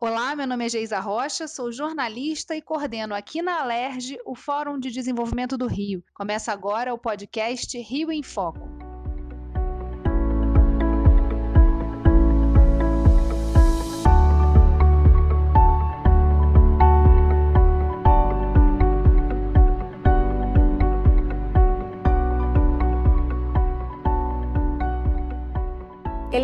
Olá, meu nome é Geisa Rocha, sou jornalista e coordeno aqui na Alerj o Fórum de Desenvolvimento do Rio. Começa agora o podcast Rio em Foco.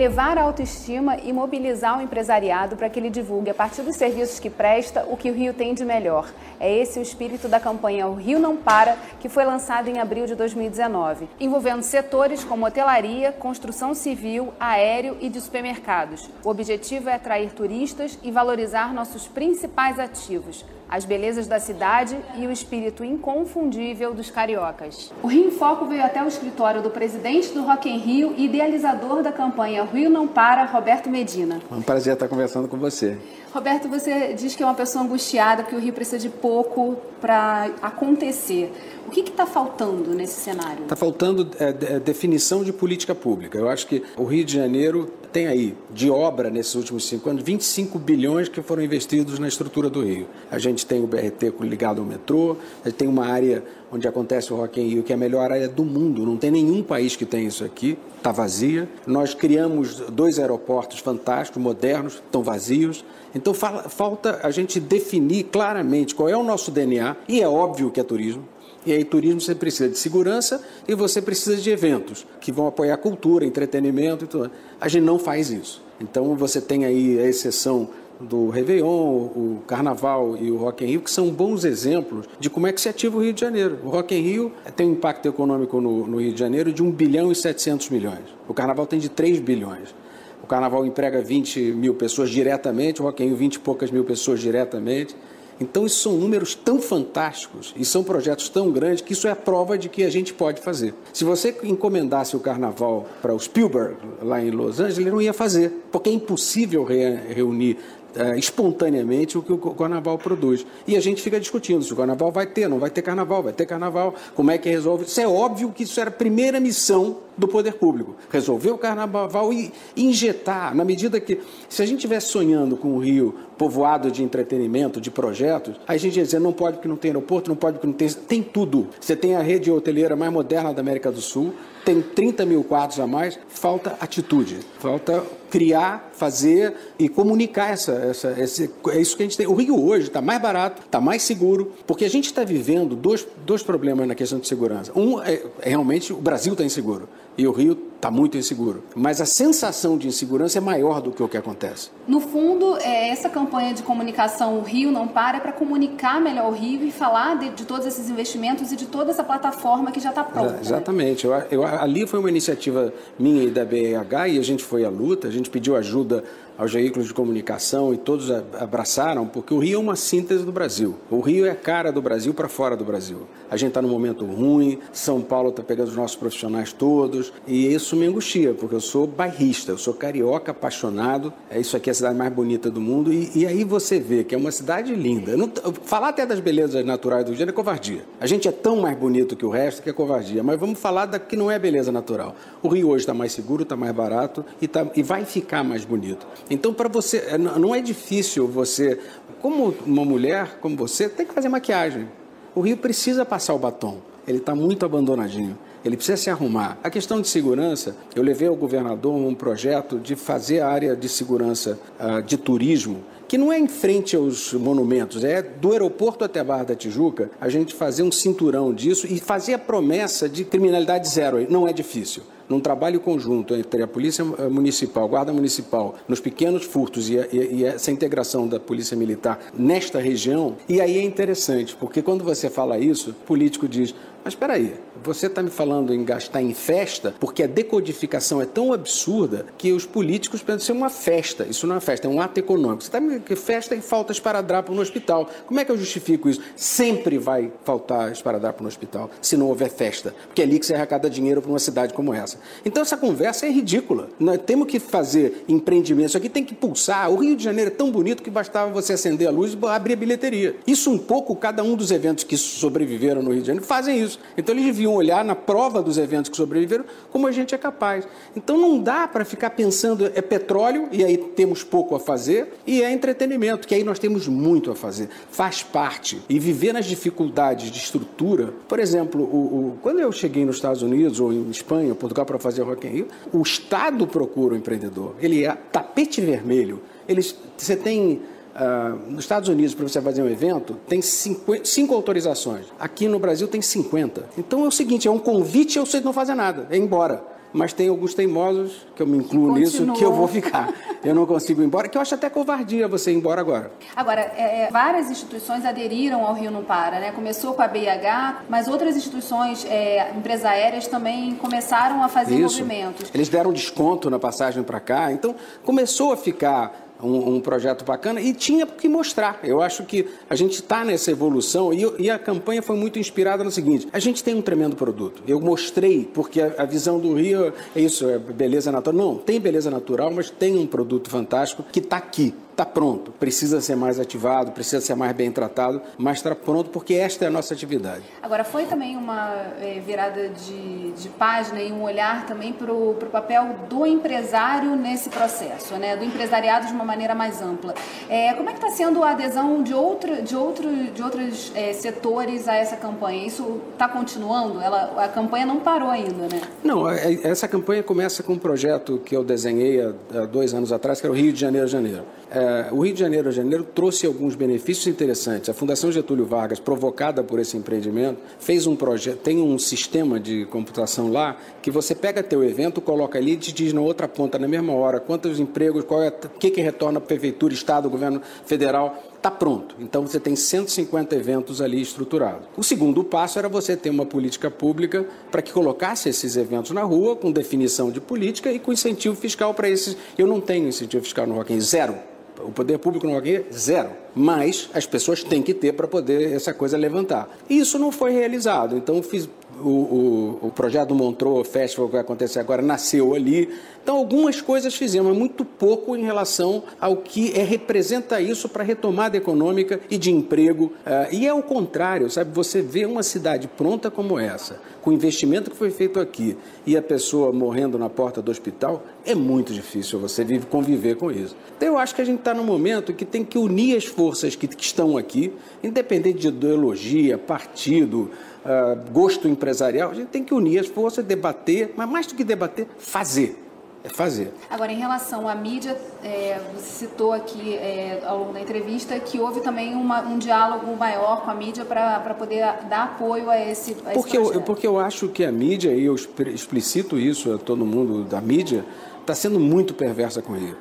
Elevar a autoestima e mobilizar o empresariado para que ele divulgue, a partir dos serviços que presta, o que o Rio tem de melhor. É esse o espírito da campanha O Rio Não Para, que foi lançada em abril de 2019, envolvendo setores como hotelaria, construção civil, aéreo e de supermercados. O objetivo é atrair turistas e valorizar nossos principais ativos, as belezas da cidade e o espírito inconfundível dos cariocas. O Rio em Foco veio até o escritório do presidente do Rock em Rio e idealizador da campanha Rio Não Para, Roberto Medina. É um prazer estar conversando com você. Roberto, você diz que é uma pessoa angustiada, que o Rio precisa de pouco para acontecer. O que está faltando nesse cenário? Está faltando é, é, definição de política pública. Eu acho que o Rio de Janeiro tem aí, de obra nesses últimos cinco anos, 25 bilhões que foram investidos na estrutura do Rio. A gente tem o BRT ligado ao metrô, a gente tem uma área onde acontece o Rock in Rio, que é a melhor área do mundo. Não tem nenhum país que tem isso aqui, está vazia. Nós criamos dois aeroportos fantásticos, modernos, estão vazios. Então falta a gente definir claramente qual é o nosso DNA, e é óbvio que é turismo. E aí, turismo você precisa de segurança e você precisa de eventos que vão apoiar cultura, entretenimento e tudo. A gente não faz isso. Então, você tem aí a exceção do Réveillon, o Carnaval e o Rock in Rio, que são bons exemplos de como é que se ativa o Rio de Janeiro. O Rock in Rio tem um impacto econômico no, no Rio de Janeiro de 1 bilhão e 700 milhões. O Carnaval tem de 3 bilhões. O Carnaval emprega 20 mil pessoas diretamente, o Rock in Rio 20 e poucas mil pessoas diretamente. Então, isso são números tão fantásticos e são projetos tão grandes que isso é a prova de que a gente pode fazer. Se você encomendasse o carnaval para o Spielberg, lá em Los Angeles, ele não ia fazer, porque é impossível reunir é, espontaneamente o que o carnaval produz. E a gente fica discutindo se o carnaval vai ter, não vai ter carnaval, vai ter carnaval, como é que resolve. Isso é óbvio que isso era a primeira missão do poder público. Resolver o carnaval e injetar, na medida que, se a gente estivesse sonhando com o Rio povoado de entretenimento, de projetos, a gente ia dizer, não pode porque não tem aeroporto, não pode porque não tem... Tem tudo. Você tem a rede hoteleira mais moderna da América do Sul, tem 30 mil quartos a mais, falta atitude, falta criar, fazer e comunicar essa, essa, esse, é isso que a gente tem. O Rio hoje está mais barato, está mais seguro, porque a gente está vivendo dois, dois problemas na questão de segurança. Um é, é realmente o Brasil está inseguro e o Rio está muito inseguro. Mas a sensação de insegurança é maior do que o que acontece. No fundo, é, essa campanha de comunicação O Rio Não Para é para comunicar melhor o Rio e falar de, de, todos esses investimentos e de toda essa plataforma que já está pronta. Né? Exatamente. Né? Eu, eu, ali foi uma iniciativa minha e da BEH e a gente foi à luta, a gente pediu ajuda aos veículos de comunicação e todos abraçaram, porque o Rio é uma síntese do Brasil. O Rio é a cara do Brasil para fora do Brasil. A gente está num momento ruim, São Paulo está pegando os nossos profissionais todos, e isso me angustia, porque eu sou bairrista, eu sou carioca apaixonado, é isso aqui é a cidade mais bonita do mundo, e, e aí você vê que é uma cidade linda. Não, falar até das belezas naturais do Rio de Janeiro é covardia. A gente é tão mais bonito que o resto que é covardia, mas vamos falar da que não é beleza natural. O Rio hoje está mais seguro, está mais barato e, tá, e vai ficar mais bonito. Então, para você, é, não é difícil você, como uma mulher como você, tem que fazer maquiagem. O Rio precisa passar o batom. Ele está muito abandonadinho. Ele precisa se arrumar. A questão de segurança, eu levei ao governador um projeto de fazer a área de segurança uh, de turismo que não é em frente aos monumentos, é do aeroporto até a Barra da Tijuca, a gente fazer um cinturão disso e fazer a promessa de criminalidade zero. Não é difícil num trabalho conjunto entre a Polícia Municipal, a Guarda Municipal, nos pequenos furtos e, e, e, essa integração da Polícia Militar nesta região, e aí é interessante, porque quando você fala isso, o político diz: mas espera aí, você está me falando em gastar em festa porque a decodificação é tão absurda que os políticos pensam ser uma festa. Isso não é festa, é um ato econômico. Você está me que festa e falta esparadrapo no hospital. Como é que eu justifico isso? Sempre vai faltar esparadrapo no hospital se não houver festa, porque é ali que você arrecada dinheiro para uma cidade como essa. Então essa conversa é ridícula. Nós temos que fazer empreendimentos. Isso aqui tem que pulsar. O Rio de Janeiro é tão bonito que bastava você acender a luz e abrir a bilheteria. Isso um pouco cada um dos eventos que sobreviveram no Rio de Janeiro fazem isso. Isso. Então eles deviam olhar na prova dos eventos que sobreviveram como a gente é capaz. Então não dá para ficar pensando é petróleo e aí temos pouco a fazer e é entretenimento, que aí nós temos muito a fazer. Faz parte. E viver nas dificuldades de estrutura, por exemplo, o, o, quando eu cheguei nos Estados Unidos ou em Espanha, Portugal para fazer Rock in Rio, o Estado procura o empreendedor. Ele é tapete vermelho. Eles, você tem Uh, nos Estados Unidos, para você fazer um evento, tem cinco, cinco, autorizações. Aqui no Brasil tem 50. Então é o seguinte: é um convite e você não fazer nada, é embora mas tem alguns teimosos, que eu me incluo nisso, que eu vou ficar. Eu não consigo ir embora, que eu acho até covardia você ir embora agora. Agora, é, é várias instituições aderiram ao Rio Não Para, né? Começou com a BIH, mas outras instituições, é, empresas aéreas também começaram a fazer Isso. movimentos. Eles deram desconto na passagem para cá, então começou a ficar um, um, projeto bacana e tinha que mostrar. Eu acho que a gente está nessa evolução e, e, a campanha foi muito inspirada no seguinte: a gente tem um tremendo produto. Eu mostrei, porque a, a visão do Rio é isso, é beleza natural. Não, tem beleza natural, mas tem um produto fantástico que está aqui está pronto, precisa ser mais ativado, precisa ser mais bem tratado, mas está pronto porque esta é a nossa atividade. Agora, foi também uma é, virada de, de, página e um olhar também para o papel do empresário nesse processo, né? do empresariado de uma maneira mais ampla. É, como é que está sendo a adesão de, outra, de, outro, de outros é, setores a essa campanha? Isso está continuando? Ela, a campanha não parou ainda, né? Não, é, essa campanha começa com um projeto que eu desenhei há, há dois anos atrás, que era o Rio de Janeiro, Janeiro. É, o Rio de Janeiro, Janeiro trouxe alguns benefícios interessantes. A Fundação Getúlio Vargas, provocada por esse empreendimento, fez um projeto, tem um sistema de computação lá que você pega teu evento, coloca ali e te diz na outra ponta, na mesma hora, quantos empregos, qual é, o que, que retorna para a prefeitura, estado, governo federal está pronto. Então você tem 150 eventos ali estruturados. O segundo passo era você ter uma política pública para que colocasse esses eventos na rua, com definição de política e com incentivo fiscal para esses. Eu não tenho incentivo fiscal no Rock in zero. O poder público no Rock zero. Mas as pessoas têm que ter para poder essa coisa levantar. E isso não foi realizado. Então fiz, o, o, o, projeto do Montreux Festival que vai acontecer agora nasceu ali. Então, algumas coisas fizemos, mas muito pouco em relação ao que é, representa isso para a retomada econômica e de emprego. Uh, e é o contrário, sabe? Você vê uma cidade pronta como essa, com o investimento que foi feito aqui, e a pessoa morrendo na porta do hospital, é muito difícil você vive, conviver com isso. Então, eu acho que a gente está num momento que tem que unir as forças que, que estão aqui, independente de ideologia, partido, uh, gosto empresarial, a gente tem que unir as forças, debater, mas mais do que debater, fazer é fazer. Agora, em relação à mídia, é, você citou aqui é, ao longo da entrevista que houve também uma, um diálogo maior com a mídia para poder dar apoio a esse, a porque esse eu, Porque eu acho que a mídia, e eu explicito isso a todo mundo da mídia, está sendo muito perversa com ele.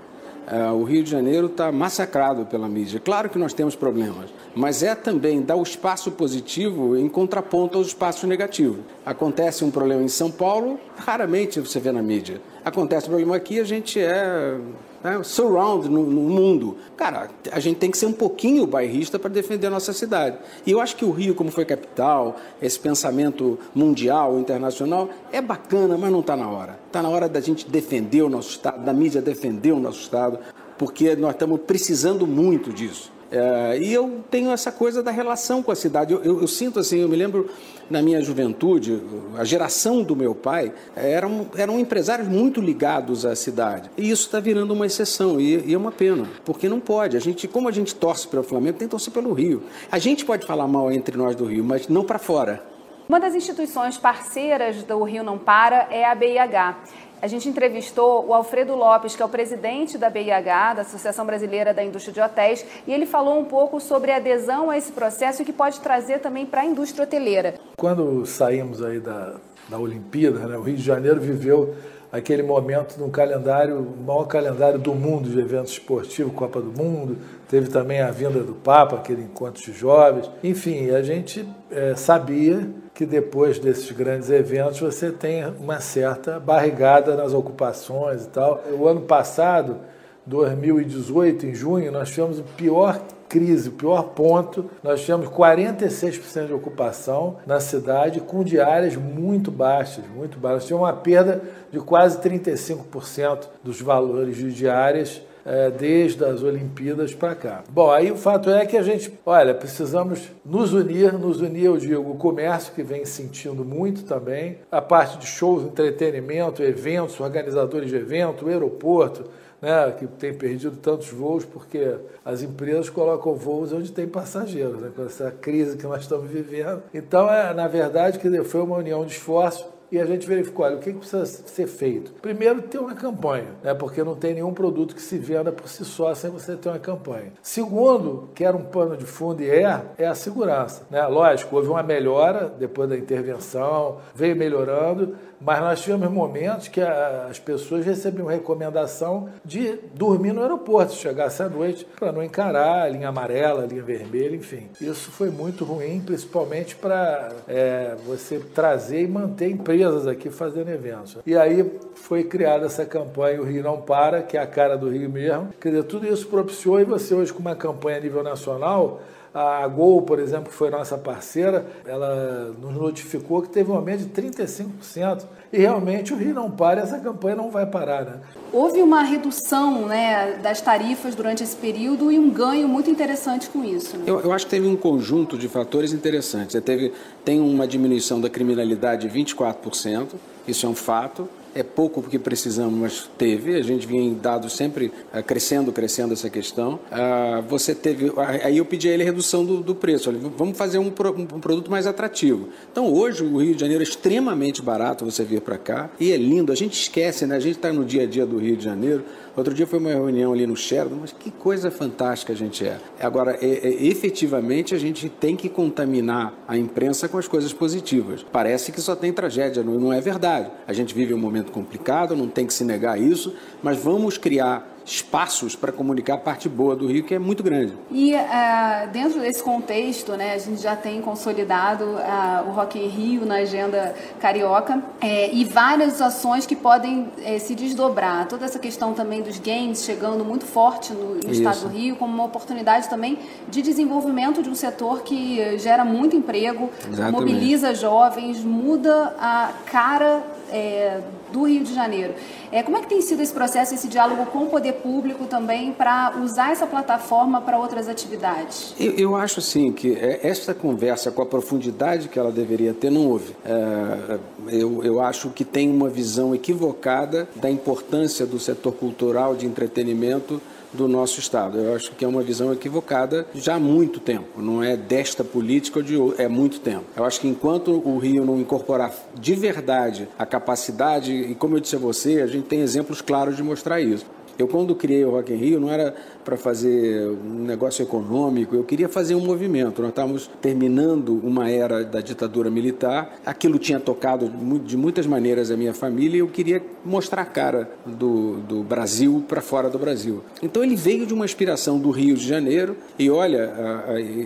É, o Rio de Janeiro está massacrado pela mídia. Claro que nós temos problemas, mas é também dar o espaço positivo em contraponto aos espaços negativos. Acontece um problema em São Paulo, raramente você vê na mídia. Acontece um problema aqui, a gente é né, surround no, no, mundo. Cara, a gente tem que ser um pouquinho bairrista para defender a nossa cidade. E eu acho que o Rio, como foi capital, esse pensamento mundial, internacional, é bacana, mas não está na hora. Está na hora da gente defender o nosso Estado, da mídia defender o nosso Estado, porque nós estamos precisando muito disso. É, e eu tenho essa coisa da relação com a cidade. Eu, eu, eu, sinto assim, eu me lembro na minha juventude, a geração do meu pai eram, eram empresários muito ligados à cidade. E isso está virando uma exceção, e, e, é uma pena, porque não pode. A gente, como a gente torce pelo Flamengo, tem que torcer pelo Rio. A gente pode falar mal entre nós do Rio, mas não para fora. Uma das instituições parceiras do Rio Não Para é a BIH. A gente entrevistou o Alfredo Lopes, que é o presidente da BIH, da Associação Brasileira da Indústria de Hotéis, e ele falou um pouco sobre a adesão a esse processo e que pode trazer também para a indústria hoteleira. Quando saímos aí da, da Olimpíada, né, o Rio de Janeiro viveu aquele momento no calendário, o maior calendário do mundo de eventos esportivos, Copa do Mundo, teve também a vinda do Papa, aquele encontro de jovens. Enfim, a gente é, sabia que depois desses grandes eventos você tem uma certa barrigada nas ocupações e tal. O ano passado, 2018, em junho, nós tivemos o pior crise, o pior ponto. Nós tivemos 46% de ocupação na cidade, com diárias muito baixas, muito baixas. Tivemos uma perda de quase 35% dos valores de diárias é, desde as Olimpíadas para cá. Bom, aí o fato é que a gente, olha, precisamos nos unir, nos unir, eu digo, o comércio que vem sentindo muito também, a parte de shows, entretenimento, eventos, organizadores de evento, o aeroporto, né, que tem perdido tantos voos porque as empresas colocam voos onde tem passageiros, né, com essa crise que nós estamos vivendo. Então, é, na verdade, que foi uma união de esforços e a gente verificou, olha, o que precisa ser feito? Primeiro, ter uma campanha, né? porque não tem nenhum produto que se venda por si só sem você ter uma campanha. Segundo, que era um pano de fundo e é, é a segurança. Né? Lógico, houve uma melhora depois da intervenção, veio melhorando, mas nós tivemos momentos que as pessoas recebiam recomendação de dormir no aeroporto, se chegasse à noite, para não encarar a linha amarela, a linha vermelha, enfim. Isso foi muito ruim, principalmente para é, você trazer e manter empresas aqui fazendo eventos. E aí foi criada essa campanha O Rio Não Para, que é a cara do Rio mesmo. Quer dizer, tudo isso propiciou e você hoje com uma campanha a nível nacional a Gol, por exemplo, que foi nossa parceira, ela nos notificou que teve um aumento de 35%. E realmente o Rio não para, essa campanha não vai parar. Né? Houve uma redução né, das tarifas durante esse período e um ganho muito interessante com isso. Né? Eu, eu, acho que teve um conjunto de fatores interessantes. Teve, tem uma diminuição da criminalidade de 24%, isso é um fato é pouco porque precisamos, mas teve. A gente vinha em dados sempre uh, crescendo, crescendo essa questão. Uh, você teve. Aí eu pedi a ele redução do, do preço. Vamos fazer um, pro, um, produto mais atrativo. Então hoje o Rio de Janeiro é extremamente barato você vir para cá e é lindo. A gente esquece, né? A gente está no dia a dia do Rio de Janeiro. Outro dia foi uma reunião ali no Sheraton, mas que coisa fantástica a gente é. Agora, é, é, efetivamente, a gente tem que contaminar a imprensa com as coisas positivas. Parece que só tem tragédia, não, não é verdade. A gente vive um momento complicado, não tem que se negar isso, mas vamos criar espaços para comunicar a parte boa do Rio, que é muito grande. E uh, dentro desse contexto, né, a gente já tem consolidado uh, o Rock in Rio na agenda carioca é, e várias ações que podem é, se desdobrar. Toda essa questão também dos games chegando muito forte no, no estado do Rio, como uma oportunidade também de desenvolvimento de um setor que gera muito emprego, Exatamente. mobiliza jovens, muda a cara é, do Rio de Janeiro. É, como é que tem sido esse processo, esse diálogo com o poder público também para usar essa plataforma para outras atividades? Eu, eu, acho assim que é, esta conversa com a profundidade que ela deveria ter não houve. É, eu, eu acho que tem uma visão equivocada da importância do setor cultural de entretenimento do nosso Estado. Eu acho que é uma visão equivocada já há muito tempo, não é desta política ou de é muito tempo. Eu acho que enquanto o Rio não incorporar de verdade a capacidade, e como eu disse a você, a gente tem exemplos claros de mostrar isso. Eu, quando criei o Rock in Rio, não era para fazer um negócio econômico, eu queria fazer um movimento. Nós estávamos terminando uma era da ditadura militar, aquilo tinha tocado de muitas maneiras a minha família e eu queria mostrar a cara do, do Brasil para fora do Brasil. Então ele veio de uma inspiração do Rio de Janeiro e olha,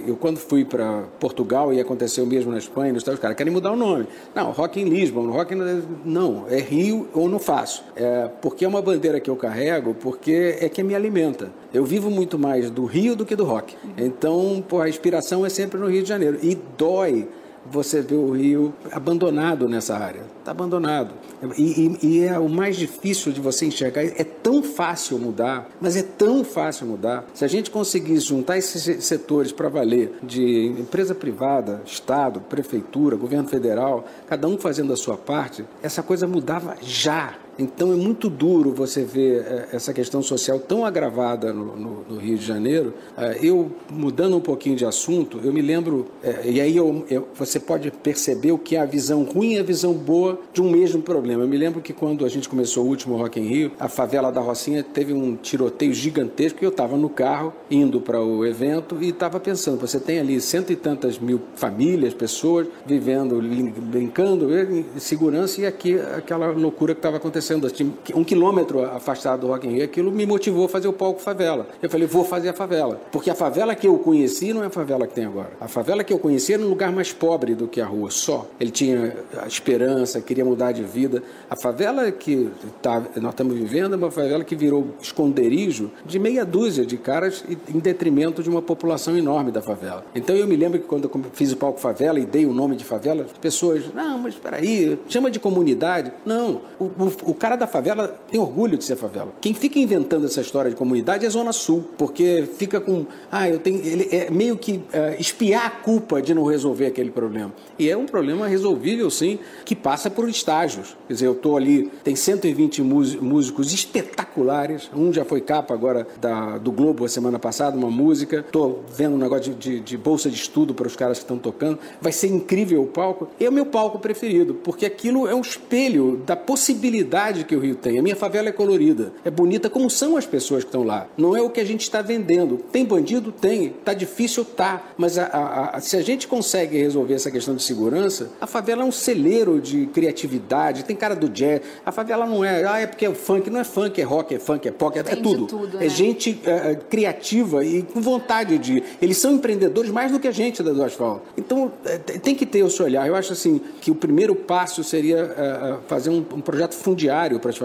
eu quando fui para Portugal e aconteceu mesmo na Espanha, nos Estados os caras querem mudar o nome. Não, Rock em Lisbon, Rock in... Não, é Rio ou não faço. É, porque é uma bandeira que eu carrego porque é que me alimenta. Eu vivo muito mais do Rio do que do rock. Então, pô, a inspiração é sempre no Rio de Janeiro. E dói você ver o Rio abandonado nessa área. Está abandonado. E, e, e, é o mais difícil de você enxergar. É tão fácil mudar, mas é tão fácil mudar. Se a gente conseguisse juntar esses setores para valer, de empresa privada, Estado, Prefeitura, Governo Federal, cada um fazendo a sua parte, essa coisa mudava já. Então é muito duro você ver é, essa questão social tão agravada no, no, no Rio de Janeiro. É, eu, mudando um pouquinho de assunto, eu me lembro, é, e aí eu, eu, você pode perceber o que é a visão ruim e a visão boa de um mesmo problema. Eu me lembro que quando a gente começou o último Rock in Rio, a favela da Rocinha teve um tiroteio gigantesco e eu estava no carro indo para o evento e estava pensando, você tem ali cento e tantas mil famílias, pessoas vivendo, brincando, em segurança e aqui aquela loucura que estava acontecendo acontecendo, assim, um quilômetro afastado do Rock in Rio, aquilo me motivou a fazer o palco favela. Eu falei, vou fazer a favela. Porque a favela que eu conheci não é a favela que tem agora. A favela que eu conheci era um lugar mais pobre do que a rua, só. Ele tinha esperança, queria mudar de vida. A favela que tá, nós estamos vivendo é uma favela que virou esconderijo de meia dúzia de caras em detrimento de uma população enorme da favela. Então eu me lembro que quando eu fiz o palco favela e dei o nome de favela, as pessoas, não, mas espera aí, chama de comunidade. Não, o, o, o cara da favela tem orgulho de ser favela. Quem fica inventando essa história de comunidade é Zona Sul, porque fica com. Ah, eu tenho. Ele é meio que uh, espiar a culpa de não resolver aquele problema. E é um problema resolvível, sim, que passa por estágios. Quer dizer, eu estou ali, tem 120 músicos espetaculares. Um já foi capa agora da, do Globo a semana passada, uma música. Estou vendo um negócio de, de, de bolsa de estudo para os caras que estão tocando. Vai ser incrível o palco. É o meu palco preferido, porque aquilo é um espelho da possibilidade que o Rio tem. A minha favela é colorida, é bonita como são as pessoas que estão lá. Não é o que a gente está vendendo. Tem bandido? Tem. Tá difícil? Tá. Mas a, a, a, se a gente consegue resolver essa questão de segurança, a favela é um celeiro de criatividade. Tem cara do jazz. A favela não é, ah, é porque é funk. Não é funk, é rock, é funk, é pop, é, é tudo. tudo. É né? gente é, é, criativa e com vontade de. Eles são empreendedores mais do que a gente da do asfalto. Então é, tem que ter o seu olhar. Eu acho assim que o primeiro passo seria é, fazer um, um projeto fundiário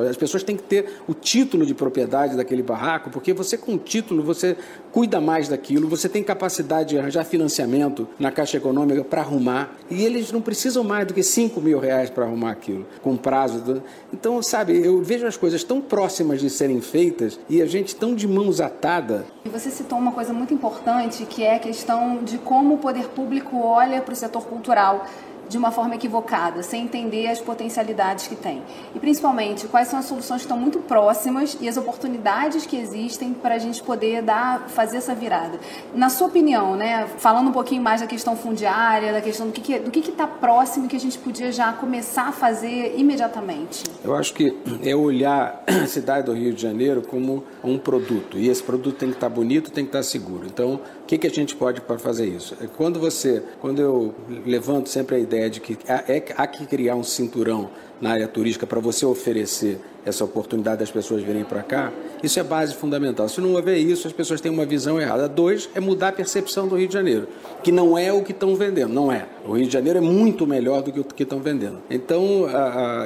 As pessoas têm que ter o título de propriedade daquele barraco, porque você com o título você cuida mais daquilo, você tem capacidade de arranjar financiamento na Caixa Econômica para arrumar. E eles não precisam mais do que 5 mil reais para arrumar aquilo, com prazo. Então, sabe, eu vejo as coisas tão próximas de serem feitas e a gente tão de mãos atada. E você citou uma coisa muito importante, que é a questão de como o poder público olha para o setor cultural de uma forma equivocada, sem entender as potencialidades que tem. E principalmente, quais são as soluções que estão muito próximas e as oportunidades que existem para a gente poder dar, fazer essa virada. Na sua opinião, né, falando um pouquinho mais da questão fundiária, da questão do que está que, que tá próximo que a gente podia já começar a fazer imediatamente? Eu acho que é olhar a cidade do Rio de Janeiro como um produto. E esse produto tem que estar tá bonito, tem que estar tá seguro. Então, o que, que a gente pode para fazer isso? É quando você, quando eu levanto sempre a ideia de que há, é, há que criar um cinturão na área turística para você oferecer essa oportunidade das pessoas virem para cá, isso é base fundamental. Se não houver isso, as pessoas têm uma visão errada. Dois, é mudar a percepção do Rio de Janeiro, que não é o que estão vendendo, não é. O Rio de Janeiro é muito melhor do que o que estão vendendo. Então,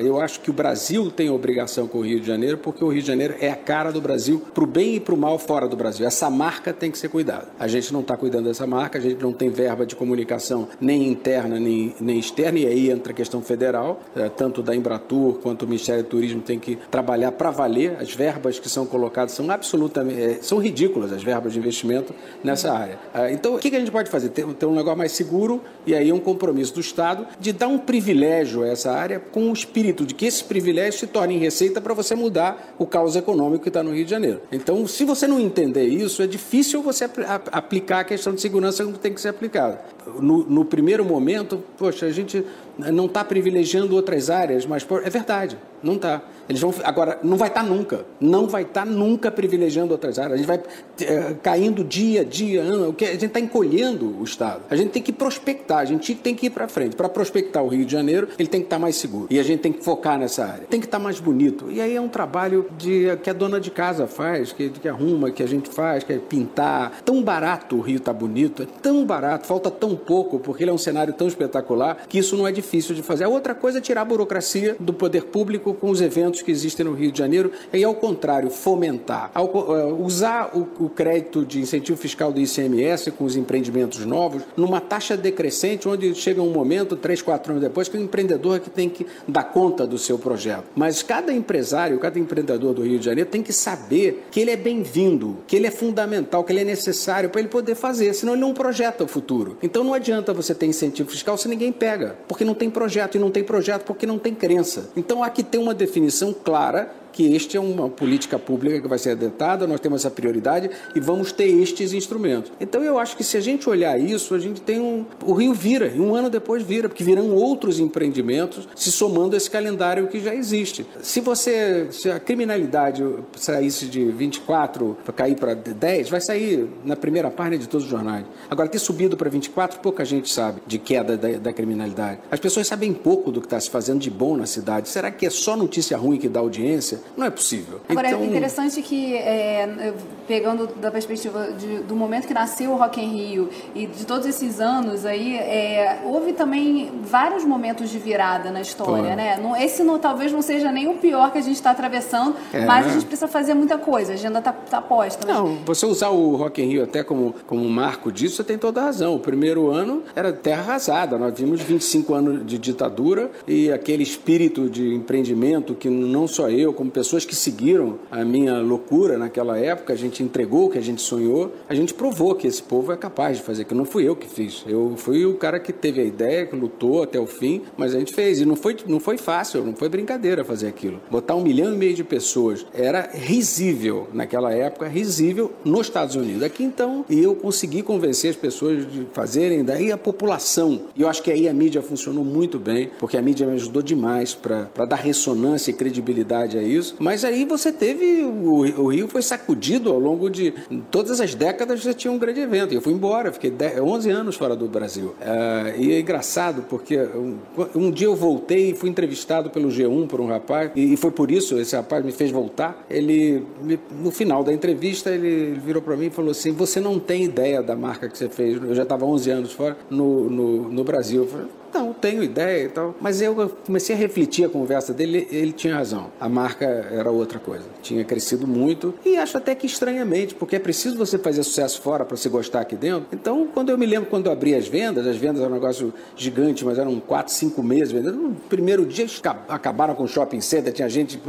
eu acho que o Brasil tem obrigação com o Rio de Janeiro, porque o Rio de Janeiro é a cara do Brasil, para o bem e para o mal fora do Brasil. Essa marca tem que ser cuidada. A gente não está cuidando dessa marca, a gente não tem verba de comunicação nem interna nem, nem externa, e aí entra a questão federal, é, tanto da Embratur quanto o Ministério do Turismo tem que trabalhar para valer. As verbas que são colocadas são absolutamente, é, são ridículas as verbas de investimento nessa área. É, então, o que a gente pode fazer? Ter, um negócio mais seguro e aí um compromisso do Estado de dar um privilégio a essa área com o espírito de que esse privilégio se torne receita para você mudar o caos econômico que está no Rio de Janeiro. Então, se você não entender isso, é difícil você aplicar a questão de segurança como tem que ser aplicada. No, no primeiro momento, poxa, a gente não está privilegiando outras áreas, mas é verdade, não está. Eles vão agora não vai estar tá nunca, não vai estar tá nunca privilegiando outras áreas. A gente vai é, caindo dia a dia, ano, a gente está encolhendo o estado. A gente tem que prospectar, a gente tem que ir para frente. Para prospectar o Rio de Janeiro, ele tem que estar tá mais seguro e a gente tem que focar nessa área. Tem que estar tá mais bonito. E aí é um trabalho de que a dona de casa faz, que, que arruma, que a gente faz, que é pintar. Tão barato o Rio tá bonito, é tão barato, falta tão pouco porque ele é um cenário tão espetacular que isso não é difícil de fazer. A outra coisa é tirar a burocracia do poder público com os eventos que existem no Rio de Janeiro e, ao contrário, fomentar. Ao, uh, usar o, o, crédito de incentivo fiscal do ICMS com os empreendimentos novos numa taxa decrescente, onde chega um momento, três, quatro anos depois, que o empreendedor é que tem que dar conta do seu projeto. Mas cada empresário, cada empreendedor do Rio de Janeiro tem que saber que ele é bem-vindo, que ele é fundamental, que ele é necessário para ele poder fazer, senão ele não projeta o futuro. Então não adianta você ter incentivo fiscal se ninguém pega, porque não tem projeto, e não tem projeto porque não tem crença. Então há que ter uma definição clara que este é uma política pública que vai ser adotada, nós temos essa prioridade e vamos ter estes instrumentos. Então eu acho que se a gente olhar isso, a gente tem um. O Rio vira, e um ano depois vira, porque virão outros empreendimentos se somando a esse calendário que já existe. Se você. Se a criminalidade saísse de 24 para cair para 10, vai sair na primeira página de todos os jornais. Agora, ter subido para 24, pouca gente sabe de queda da, da criminalidade. As pessoas sabem pouco do que está se fazendo de bom na cidade. Será que é só notícia ruim que dá audiência? Não é possível. Agora, então... é interessante que, é, pegando da perspectiva de, do momento que nasceu o Rock in Rio e de todos esses anos aí, é, houve também vários momentos de virada na história, né? Não, esse não, talvez não seja nem o pior que a gente está atravessando, é, mas a gente precisa fazer muita coisa, a agenda está tá posta. Mas... Não, você usar o Rock in Rio até como, como marco disso, você tem toda a razão. O primeiro ano era terra arrasada, nós vimos 25 anos de ditadura e aquele espírito de empreendimento que não só eu, como pessoas que seguiram a minha loucura naquela época, a gente entregou o que a gente sonhou, a gente provou que esse povo é capaz de fazer, que não fui eu que fiz. Eu fui o cara que teve a ideia, que lutou até o fim, mas a gente fez. E não foi, não foi fácil, não foi brincadeira fazer aquilo. Botar um milhão e meio de pessoas era risível naquela época, risível nos Estados Unidos. Aqui então, e eu consegui convencer as pessoas de fazerem, daí a população. E eu acho que aí a mídia funcionou muito bem, porque a mídia me ajudou demais para dar ressonância e credibilidade a isso. Mas aí você teve, o, o Rio foi sacudido ao longo de todas as décadas, você tinha um grande evento. Eu fui embora, fiquei 10, 11 anos fora do Brasil. Uh, e é engraçado, porque um, um, dia eu voltei e fui entrevistado pelo G1 por um rapaz, e, e foi por isso, esse rapaz me fez voltar. Ele, me, no final da entrevista, ele virou para mim e falou assim: Você não tem ideia da marca que você fez. Eu já estava 11 anos fora no, no, no Brasil. Eu falei, não, tenho ideia e tal. Mas eu comecei a refletir a conversa dele, ele tinha razão. A marca era outra coisa. Tinha crescido muito e acho até que estranhamente, porque é preciso você fazer sucesso fora para você gostar aqui dentro. Então, quando eu me lembro quando eu abri as vendas, as vendas eram um negócio gigante, mas eram quatro, cinco meses vendendo. No primeiro dia acabaram com o shopping center, tinha gente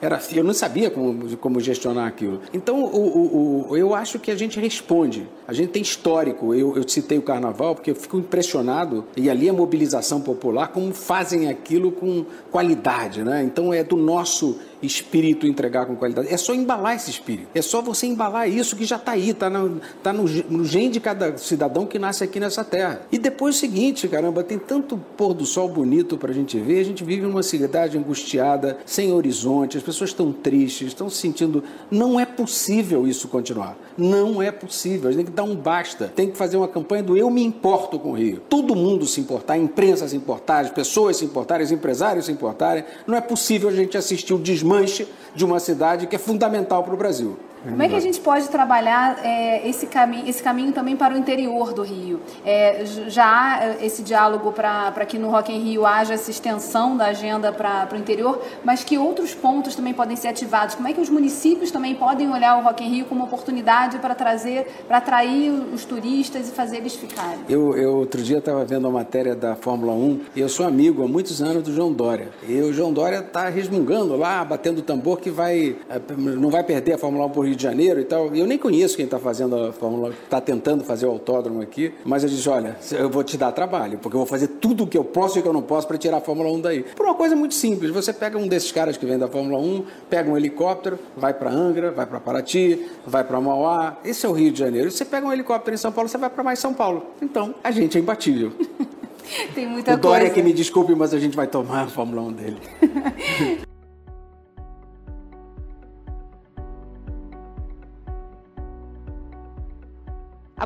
era eu não sabia como, como gestionar aquilo. Então, o, o, o, eu acho que a gente responde. A gente tem histórico. Eu, eu citei o carnaval porque eu fico impressionado e ali a mobilização mobilização popular, como fazem aquilo com qualidade, né? Então é do nosso espírito entregar com qualidade. É só embalar esse espírito. É só você embalar isso que já está aí, está no, tá no, no gene de cada cidadão que nasce aqui nessa terra. E depois o seguinte, caramba, tem tanto pôr do sol bonito para a gente ver. A gente vive numa cidade angustiada, sem horizonte, as pessoas estão tristes, estão se sentindo. Não é possível isso continuar. Não é possível. A gente tem que dar um basta. Tem que fazer uma campanha do eu me importo com o Rio. Todo mundo se importar, a imprensa se importar, as pessoas se importarem, os empresários se importarem. Não é possível a gente assistir o desmonte desmanche de uma cidade que é fundamental para o Brasil. Como é que a gente pode trabalhar é, esse, caminho, esse caminho também para o interior do Rio? É, já há é, esse diálogo para que no Rock in Rio haja essa extensão da agenda para o interior, mas que outros pontos também podem ser ativados? Como é que os municípios também podem olhar o Rock in Rio como oportunidade para trazer, para atrair os turistas e fazer eles ficarem? Eu, eu outro dia estava vendo a matéria da Fórmula 1 e eu sou amigo há muitos anos do João Dória. E o João Dória está resmungando lá, batendo tambor que vai, é, não vai perder a Fórmula 1 por Rio de Janeiro e tal. E eu nem conheço quem está fazendo a Fórmula, está tentando fazer o autódromo aqui, mas eu disse: olha, eu vou te dar trabalho, porque eu vou fazer tudo o que eu posso e o que eu não posso para tirar a Fórmula 1 daí. Por uma coisa muito simples: você pega um desses caras que vem da Fórmula 1, pega um helicóptero, vai para Angra, vai para Paraty, vai para Mauá. Esse é o Rio de Janeiro. Você pega um helicóptero em São Paulo, você vai para mais São Paulo. Então, a gente é imbatível. Tem muita o Dória coisa. que me desculpe, mas a gente vai tomar a Fórmula 1 dele.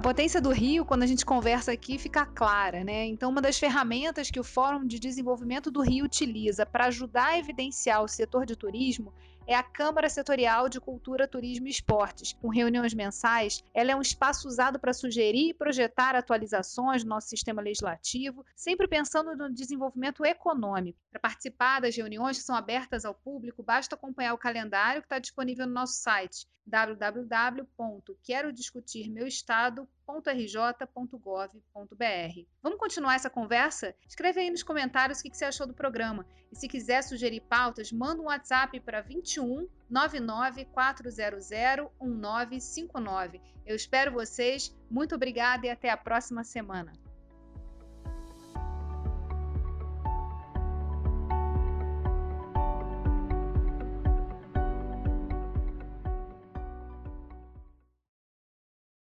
potência do Rio, quando a gente conversa aqui, fica clara, né? Então, uma das ferramentas que o Fórum de Desenvolvimento do Rio utiliza para ajudar a evidenciar o setor de turismo é a Câmara Setorial de Cultura, Turismo e Esportes. Com reuniões mensais, ela é um espaço usado para sugerir e projetar atualizações do nosso sistema legislativo, sempre pensando no desenvolvimento econômico. Para participar das reuniões que são abertas ao público, basta acompanhar o calendário que está disponível no nosso site www.querodiscutirmeuestado.rj.gov.br. Vamos continuar essa conversa? Escreve aí nos comentários o que você achou do programa. E se quiser sugerir pautas, manda um WhatsApp para 21 99 400 1959. Eu espero vocês. Muito obrigada e até a próxima semana.